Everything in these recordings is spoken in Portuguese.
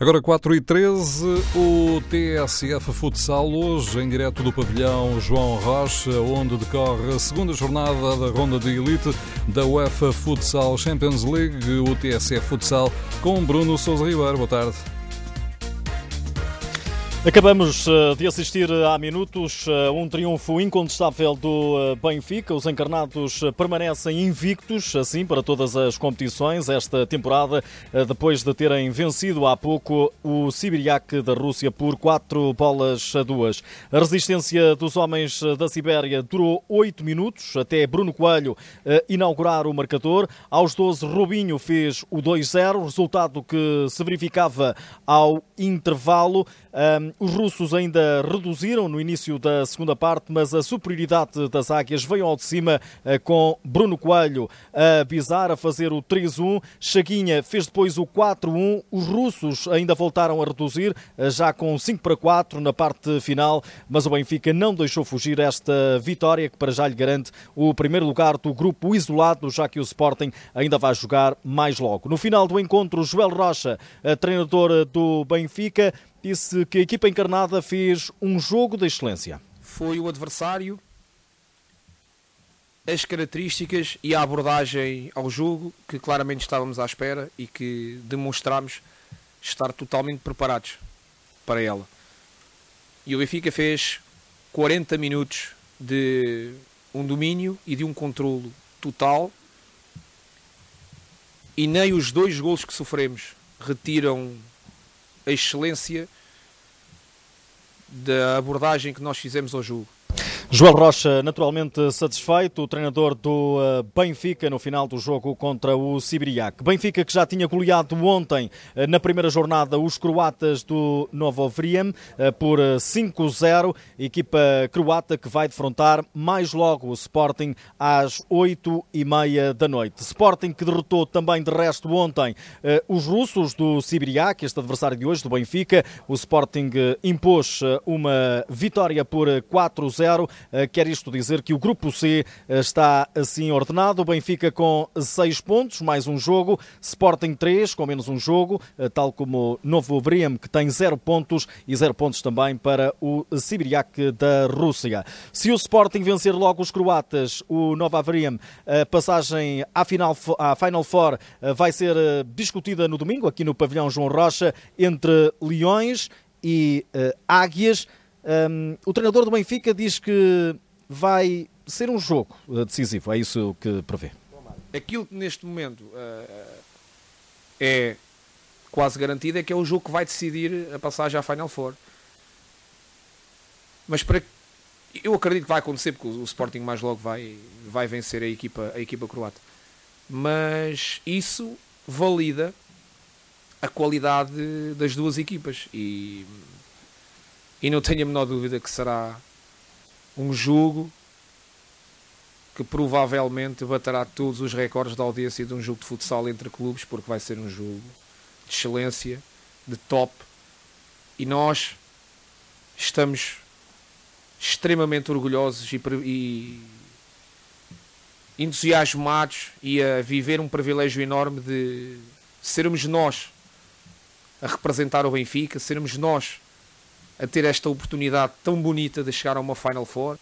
Agora 4 e 13 o TSF Futsal, hoje em direto do pavilhão João Rocha, onde decorre a segunda jornada da ronda de elite da UEFA Futsal Champions League, o TSF Futsal, com Bruno Sousa Ribeiro. Boa tarde. Acabamos eh, de assistir há minutos a eh, um triunfo incontestável do eh, Benfica. Os encarnados permanecem invictos, assim, para todas as competições esta temporada, depois de terem vencido há pouco o Sibiriak da Rússia por 4 bolas a 2. A resistência dos homens da Sibéria durou 8 minutos, até Bruno Coelho inaugurar o marcador. Aos 12, Robinho fez o 2-0, resultado que se verificava ao intervalo. Os russos ainda reduziram no início da segunda parte, mas a superioridade das águias veio ao de cima eh, com Bruno Coelho a bizar, a fazer o 3-1. Chaguinha fez depois o 4-1. Os russos ainda voltaram a reduzir, eh, já com 5 para 4 na parte final, mas o Benfica não deixou fugir esta vitória que para já lhe garante o primeiro lugar do grupo isolado, já que o Sporting ainda vai jogar mais logo. No final do encontro, Joel Rocha, treinador do Benfica, disse que a equipa encarnada fez um jogo de excelência. Foi o adversário, as características e a abordagem ao jogo que claramente estávamos à espera e que demonstramos estar totalmente preparados para ela. E o Benfica fez 40 minutos de um domínio e de um controlo total e nem os dois golos que sofremos retiram a excelência da abordagem que nós fizemos ao jogo. Joel Rocha, naturalmente satisfeito, o treinador do eh, Benfica no final do jogo contra o Sibiriac. Benfica que já tinha goleado ontem eh, na primeira jornada os croatas do Novo Vrijem eh, por 5-0. Equipa croata que vai defrontar mais logo o Sporting às 8 e meia da noite. Sporting que derrotou também de resto ontem os russos do Sibiriac, este adversário de hoje do Benfica. O Sporting impôs uma vitória por 4-0. Eh, quer isto dizer que o grupo C eh, está assim ordenado. O Benfica com 6 pontos, mais um jogo. Sporting 3, com menos um jogo, eh, tal como Novo Briam, que tem 0 pontos e 0 pontos também para o Sibiriak da Rússia. Se o Sporting vencer logo os croatas, o Nova Briam, a passagem à final, à Final Four vai ser discutida no domingo, aqui no pavilhão João Rocha, entre Leões e Águias. Um, o treinador do Benfica diz que vai ser um jogo uh, decisivo. É isso que prevê. Aquilo que neste momento uh, é quase garantido é que é o jogo que vai decidir a passagem à Final Four. Mas para eu acredito que vai acontecer porque o Sporting mais logo vai, vai vencer a equipa, a equipa croata. Mas isso valida a qualidade das duas equipas e e não tenho a menor dúvida que será um jogo que provavelmente baterá todos os recordes da audiência de um jogo de futsal entre clubes, porque vai ser um jogo de excelência, de top. E nós estamos extremamente orgulhosos e, e entusiasmados e a viver um privilégio enorme de sermos nós a representar o Benfica, sermos nós a ter esta oportunidade tão bonita de chegar a uma Final Four.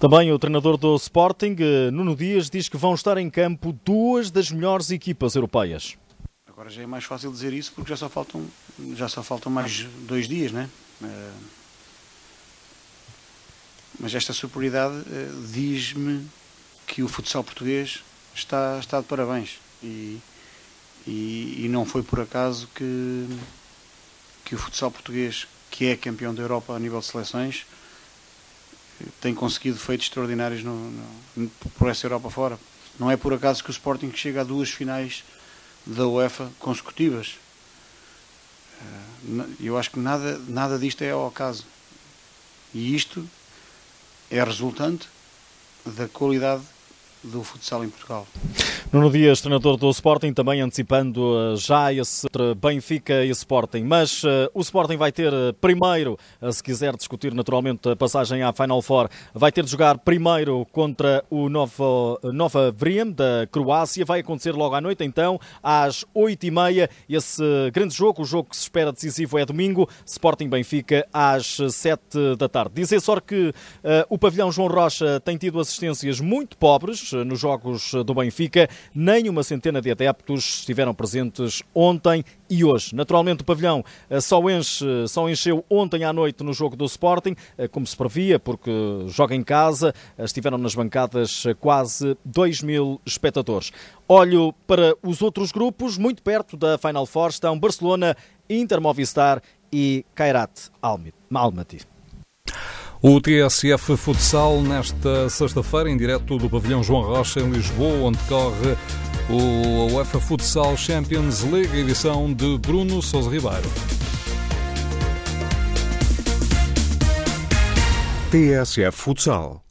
Também o treinador do Sporting, eh, Nuno Dias, diz que vão estar em campo duas das melhores equipas europeias. Agora já é mais fácil dizer isso porque já só faltam, já só faltam mais dois dias, né? Eh, mas esta superioridade eh, diz-me que o futsal português está, está de parabéns. E, e, e não foi por acaso que, que o futsal português que é campeão da Europa a nível de seleções, tem conseguido feitos extraordinários no, no, por essa Europa fora. Não é por acaso que o Sporting chega a duas finais da UEFA consecutivas. Eh, eu acho que nada, nada disto é ao acaso. E isto é resultante da qualidade do futsal em Portugal. Nuno Dias, treinador do Sporting, também antecipando uh, já esse Benfica e Sporting. Mas uh, o Sporting vai ter uh, primeiro, uh, se quiser discutir naturalmente a passagem à Final Four, vai ter de jogar primeiro contra o Nova, Nova Vriem da Croácia. Vai acontecer logo à noite, então, às 8h30. Esse grande jogo, o jogo que se espera decisivo é domingo, Sporting Benfica às 7 da tarde. Dizer só que o pavilhão João Rocha tem tido assistências muito pobres nos jogos do Benfica. Nem uma centena de adeptos estiveram presentes ontem e hoje. Naturalmente, o pavilhão eh, só, enche, só encheu ontem à noite no jogo do Sporting, eh, como se previa, porque joga em casa. Eh, estiveram nas bancadas quase 2 mil espectadores. Olho para os outros grupos, muito perto da Final Four estão Barcelona, Inter Movistar e Kairat Almaty. O TSF Futsal nesta sexta-feira, em direto do pavilhão João Rocha, em Lisboa, onde corre o UEFA Futsal Champions League, edição de Bruno Sousa Ribeiro. TSF Futsal